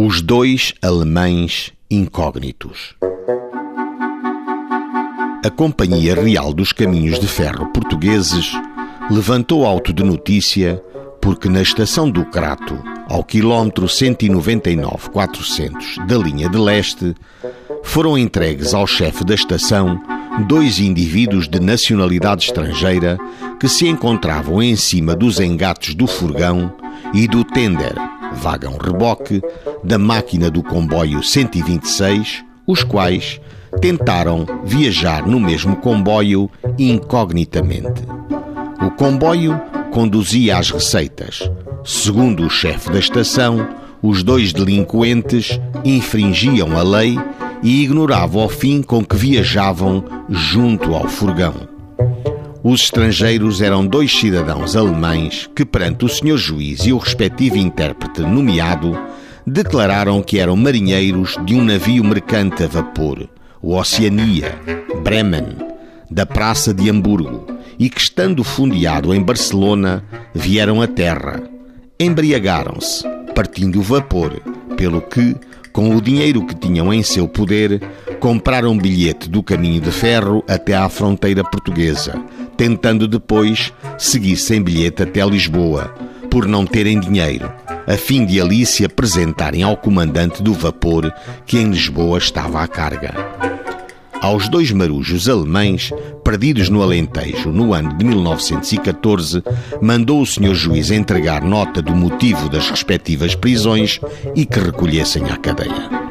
Os dois alemães incógnitos. A Companhia Real dos Caminhos de Ferro Portugueses levantou auto de notícia porque na estação do Crato, ao quilómetro 199-400 da linha de leste, foram entregues ao chefe da estação dois indivíduos de nacionalidade estrangeira que se encontravam em cima dos engates do furgão e do tender vagão-reboque, da máquina do comboio 126, os quais tentaram viajar no mesmo comboio incognitamente. O comboio conduzia às receitas. Segundo o chefe da estação, os dois delinquentes infringiam a lei e ignoravam o fim com que viajavam junto ao furgão. Os estrangeiros eram dois cidadãos alemães que, perante o senhor juiz e o respectivo intérprete nomeado, declararam que eram marinheiros de um navio mercante a vapor, o Oceania, Bremen, da Praça de Hamburgo, e que, estando fundeado em Barcelona, vieram à terra. Embriagaram-se, partindo o vapor, pelo que, com o dinheiro que tinham em seu poder, compraram bilhete do caminho de ferro até à fronteira portuguesa, tentando depois seguir sem bilhete até Lisboa, por não terem dinheiro, a fim de ali se apresentarem ao comandante do vapor que em Lisboa estava à carga. Aos dois marujos alemães, perdidos no Alentejo no ano de 1914, mandou o senhor juiz entregar nota do motivo das respectivas prisões e que recolhessem à cadeia.